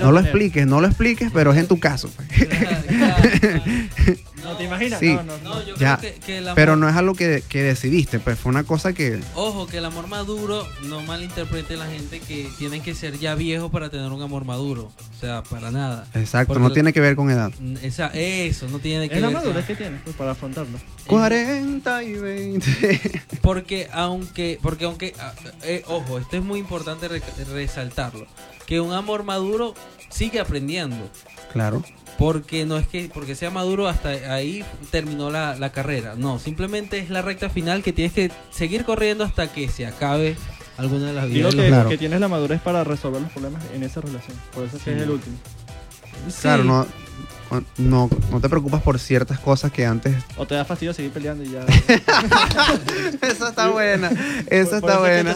No lo expliques, no lo expliques, pero es en tu caso. pues. *laughs* ¿No te imaginas? Sí. No, no, no. No, yo Ya, creo que, que el amor- Pero no es algo que, que decidiste, pues fue una cosa que... Ojo, que el amor maduro no malinterprete la gente que tienen que ser ya viejos para tener un amor maduro. O sea, para nada. Exacto, Porque no lo- tiene que ver con edad. Esa, eso, no tiene que Es la ver madurez con- que tienes pues, para afrontarlo. 40 y 20. *laughs* Porque aunque, porque aunque, ah, eh, ojo, esto es muy importante re- resaltarlo, que un amor maduro sigue aprendiendo, claro. Porque no es que porque sea maduro hasta ahí terminó la, la carrera, no, simplemente es la recta final que tienes que seguir corriendo hasta que se acabe alguna de las Digo vidas. que, los- Claro. que tienes la madurez para resolver los problemas en esa relación. Por eso es que es el último. Sí, Claro, no, no, no te preocupas por ciertas cosas que antes... O te da fastidio seguir peleando y ya. *laughs* Esa está buena, esa Por- por está eso es que el buena.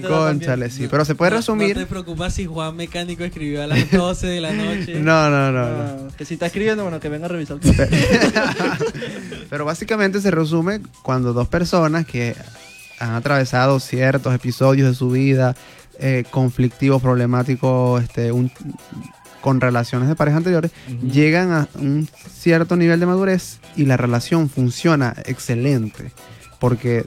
Sí. Conchale, sí, pero se puede No- resumir... No te preocupas si Juan Mecánico escribió a las *laughs* 12 de la noche. No, no, no, no. Que si está escribiendo, bueno, que venga a revisar. *laughs* Pero básicamente se resume cuando dos personas que han atravesado ciertos episodios de su vida eh, conflictivos, problemáticos, este, un- con relaciones de pareja anteriores, llegan a un cierto nivel de madurez y la relación funciona excelente. Porque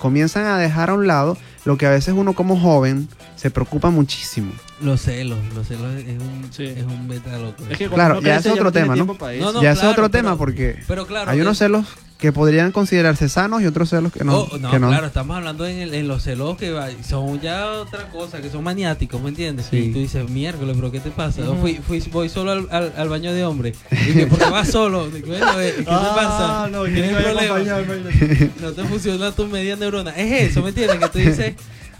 comienzan a dejar a un lado lo que a veces uno como joven se preocupa muchísimo. Los celos, los celos es un, Sí. es un beta loco. Es que cuando Claro, ya es otro no tema, ¿no? No, no, ya es otro pero- tema porque Pero claro, hay unos celos que podrían considerarse sanos y otros celos que no. Oh, no, que no. claro, estamos hablando en, el- en los celos que va- son ya otra cosa, que son maniáticos, ¿me entiendes? Sí. Y tú dices, miércoles, pero ¿qué te pasa? Fui, fui- voy solo al, al- al baño de hombre. Y que, ¿por qué vas solo? Eh, ¿qué te pasa? Ah, no, ¿Tienes que me problema? *laughs* No te funciona tu media neurona. Es eso, ¿me entiendes? Que tú dices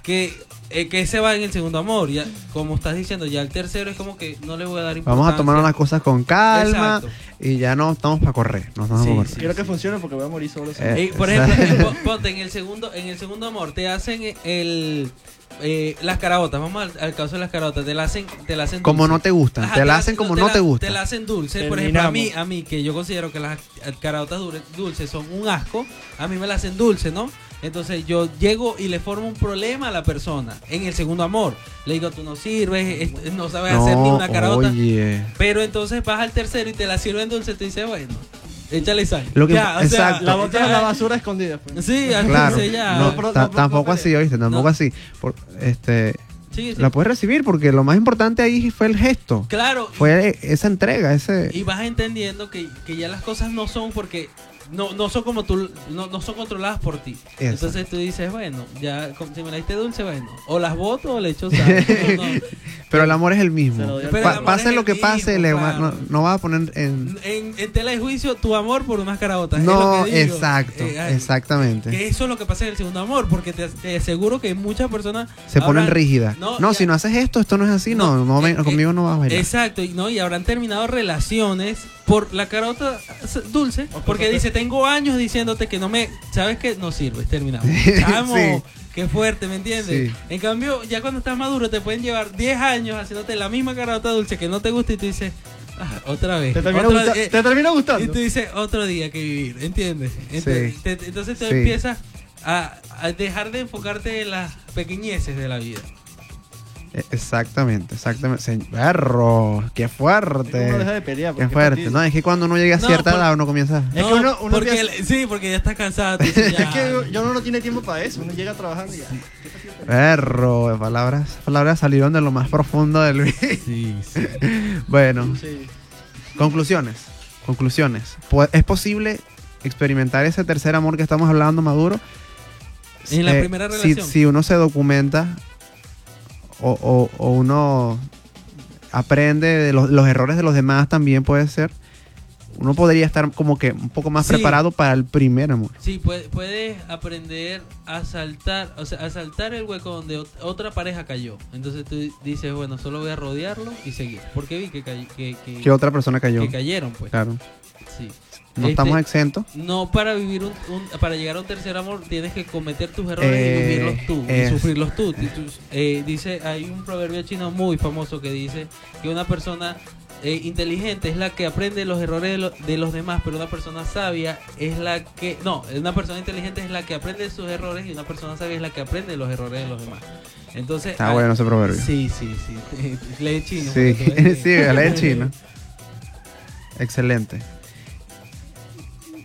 que, eh, que ese va en el segundo amor. Ya, como estás diciendo, ya el tercero es como que no le voy a dar importancia. Vamos a tomar las cosas con calma Exacto. y ya no estamos para correr. No estamos Sí, pa' correr. sí. Quiero que funcione porque voy a morir solo. Eh, Eh, por ejemplo, po- ponte en el segundo, en el segundo amor, te hacen el eh, las caraotas, vamos al, al caso de las caraotas, te la hacen, te la hacen Como dulce. no te gustan, Ajá, te la hacen como no la- te gustan. Te la hacen dulce, por ejemplo, a mí, a mí que yo considero que las caraotas dure- dulces son un asco, a mí me la hacen dulce, ¿no? Entonces yo llego y le formo un problema a la persona en el segundo amor. Le digo, tú no sirves, es- no sabes hacer ni No, una carota. oye. Pero entonces vas al tercero y te la sirven dulce, tú dices, bueno, échale sal. Lo que- Ya, o sea, exacto. La botas ya- en la basura escondida. pues. Sí, Claro. dulce ya. No, pero- ta- no, tampoco no, así, ¿oíste? Tampoco no. así. Por- este, Sí, sí. La puedes recibir porque lo más importante ahí fue el gesto. Claro. Fue esa entrega, ese... Y vas entendiendo que, que ya las cosas no son porque no, no son como tú, no, no son controladas por ti. Exacto. Entonces tú dices, bueno, ya si me la diste dulce, bueno, o las voto o le echo sal. No, no. *laughs* Pero el amor es el mismo. Pa- el pase lo que pase, mismo, le va- claro. no, no vas a poner en... En, en tela de juicio, tu amor por unas caraotas. es No, digo. exacto, Eh, ay, exactamente. Que eso es lo que pasa en el segundo amor, porque te, te aseguro que muchas personas Se ponen rígidas. No, No, ya- si no haces esto, esto no es así, no, No, eh, eh, conmigo no vas a bailar. Exacto, y no, y habrán terminado relaciones por la carota dulce, por porque dice, tengo años diciéndote que no me, sabes que no sirves, terminamos. *laughs* Chamo, Sí. qué fuerte, ¿me entiendes? Sí. En cambio, ya cuando estás maduro te pueden llevar 10 años haciéndote la misma carota dulce que no te gusta y tú dices, "Ah, otra vez. Te termina, otra- gusta- eh, te termina gustando. y tú dices, otro día que vivir, ¿entiendes? Ente- Sí. te- te- entonces Sí. empiezas a, a dejar de enfocarte en las pequeñeces de la vida. Eh, Exactamente, exactamente. Se- Perro, qué fuerte. Uno deja de pelear. Qué fuerte. No, es que cuando uno llega a No, cierta por- edad uno comienza... Es No, que uno- uno porque empieza- el- sí, porque ya estás cansado. *laughs* Es que yo uno no tiene tiempo para eso. Uno llega trabajando y ya. Perro, palabras, palabras salieron de lo más profundo del Luis. Sí, sí. *laughs* Bueno, Sí. conclusiones. Conclusiones. ¿Es posible experimentar ese tercer amor que estamos hablando, Maduro? En la Eh, primera si- relación. Si, uno se documenta o, o- o uno aprende de los, los errores de los demás también puede ser. Uno podría estar como que un poco más Sí. preparado para el primer amor. Sí, puede- puedes aprender a saltar, o sea, a saltar el hueco donde ot- otra pareja cayó. Entonces tú dices, bueno, solo voy a rodearlo y seguir. Porque vi que, cay- que, que- Que otra persona cayó. que cayeron, pues. Claro. Sí. No Este, estamos exentos. No para vivir un, un- para llegar a un tercer amor tienes que cometer tus errores Eh, y vivirlos tú es- y sufrirlos tú- eh, dice hay un proverbio chino muy famoso que dice que una persona eh, inteligente es la que aprende los errores de, lo- de los demás, pero una persona sabia es la que no, una persona inteligente es la que aprende sus errores y una persona sabia es la que aprende los errores de los demás. Entonces Está hay- bueno ese proverbio. Sí, sí, sí. *laughs* Lee chino. Sí, *laughs* sí, que- la *laughs* chino. Excelente.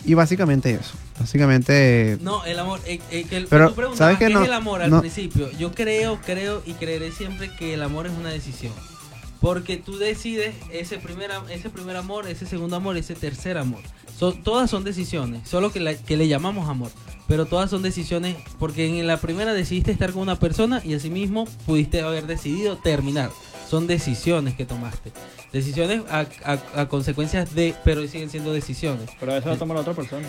Y básicamente eso. Básicamente. No, el amor. eh, eh, que el, Pero, tú ¿sabes qué? ¿qué No- es el amor al no- principio? Yo creo, creo y creeré siempre que el amor es una decisión. Porque tú decides ese primer, am- ese primer amor, ese segundo amor, ese tercer amor. Son, todas son decisiones, solo que, la- que le llamamos amor. Pero todas son decisiones porque en la primera decidiste estar con una persona y asimismo pudiste haber decidido terminar. Son decisiones que tomaste. Decisiones a, a- a consecuencias de, pero siguen siendo decisiones. Pero eso la toma la otra persona.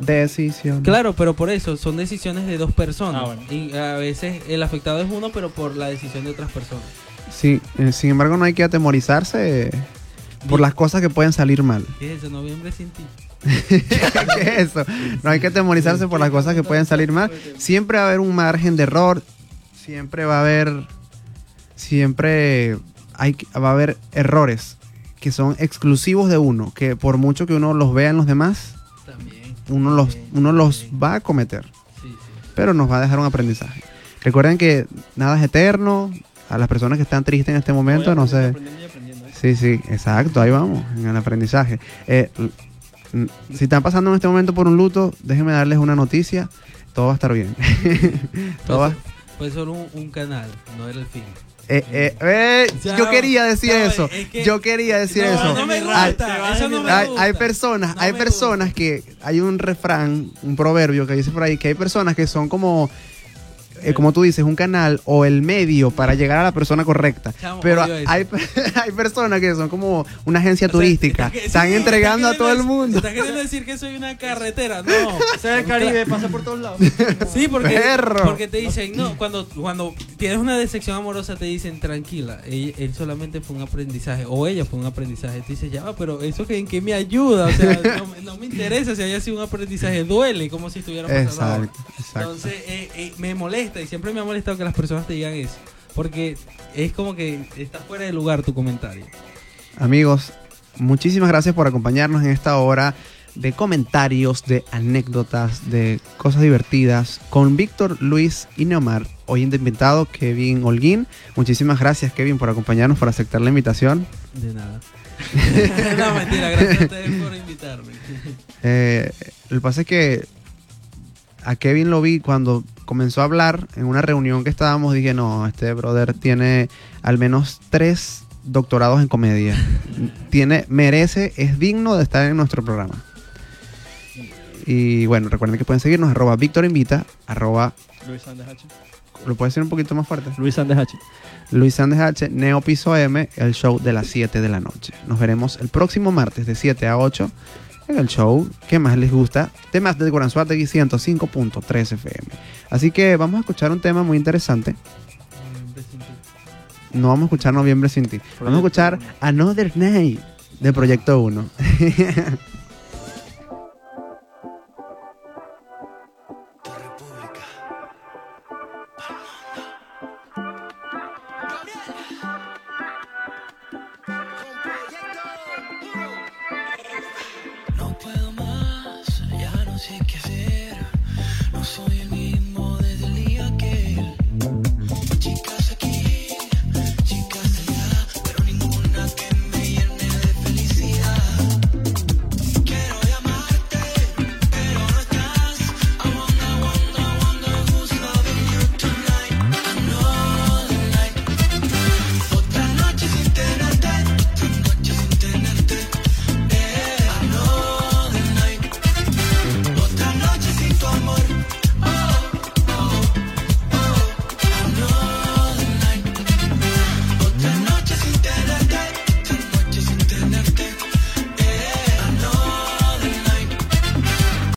Decisión. Claro, pero por eso son decisiones de dos personas. Ah, bueno. Y a veces el afectado es uno, pero por la decisión de otras personas. Sí, eh, sin embargo, no hay que atemorizarse. por las cosas que pueden salir mal. ¿Qué es eso? Noviembre sin ti. *laughs* ¿Qué es eso? No hay que temorizarse por las cosas que pueden salir mal. Siempre va a haber un margen de error. Siempre va a haber. Siempre hay, va a haber errores que son exclusivos de uno. Que por mucho que uno los vea en los demás, uno los, uno los va a cometer. Pero nos va a dejar un aprendizaje. Recuerden que nada es eterno. A las personas que están tristes en este momento, no sé. Sí, sí, exacto, ahí vamos, en el aprendizaje. Eh, si están pasando en este momento por un luto, déjenme darles una noticia, todo va a estar bien. *laughs* todo va- Fue solo un, un canal, no era el fin. Eh, eh, eh, Ya, yo quería decir no, eso, es que- yo quería decir No, eso. no me Hay- eso no me hay, gusta. hay personas, No hay personas que hay un refrán, un proverbio que dice por ahí que hay personas que son como eh, como tú dices, un canal o el medio para llegar a la persona correcta. Chamo, Pero odio eso. hay, *laughs* hay personas que son como una agencia turística. que- Están sí, entregando a todo el mundo. ¿Estás queriendo decir que soy una carretera? No. *laughs* Ese es el Caribe, pasa por todos lados. *laughs* Sí, porque, Perro. porque te dicen, no, cuando, cuando tienes una decepción amorosa te dicen, tranquila, él, él solamente fue un aprendizaje, o ella fue un aprendizaje. Tú dices, ya, va, pero eso que en qué me ayuda, o sea, no, me- no me interesa si haya sido un aprendizaje, duele como si estuviera pasando. exacto. Entonces, eh, eh, me molesta y siempre me ha molestado que las personas te digan eso, porque es como que está fuera de lugar tu comentario. Amigos, muchísimas gracias por acompañarnos en esta hora de comentarios, de anécdotas, de cosas divertidas con Víctor, Luis y Neomar. Hoy invitado Kevin Holguín. Muchísimas gracias Kevin por acompañarnos, por aceptar la invitación. De nada. *laughs* no, mentira, gracias a ustedes por invitarme. Eh, lo que pasa es que a Kevin lo vi cuando comenzó a hablar en una reunión que estábamos. Dije, no, este brother tiene al menos tres doctorados en comedia. *laughs* tiene, merece, es digno de estar en nuestro programa. Y bueno, recuerden que pueden seguirnos, arroba Víctor Invita, arroba, Luis Sandes H. ¿lo puedes decir un poquito más fuerte? Luis Sandes H. Luis Sandes H, Neo Piso M, el show de las 7 de la noche. Nos veremos el próximo martes de 7 a 8 en el show que más les gusta, temas de Guaranzuategui 105.3 FM. Así que vamos a escuchar un tema muy interesante. No vamos a escuchar Noviembre sin ti. Vamos a escuchar Another Night de Proyecto 1. *laughs*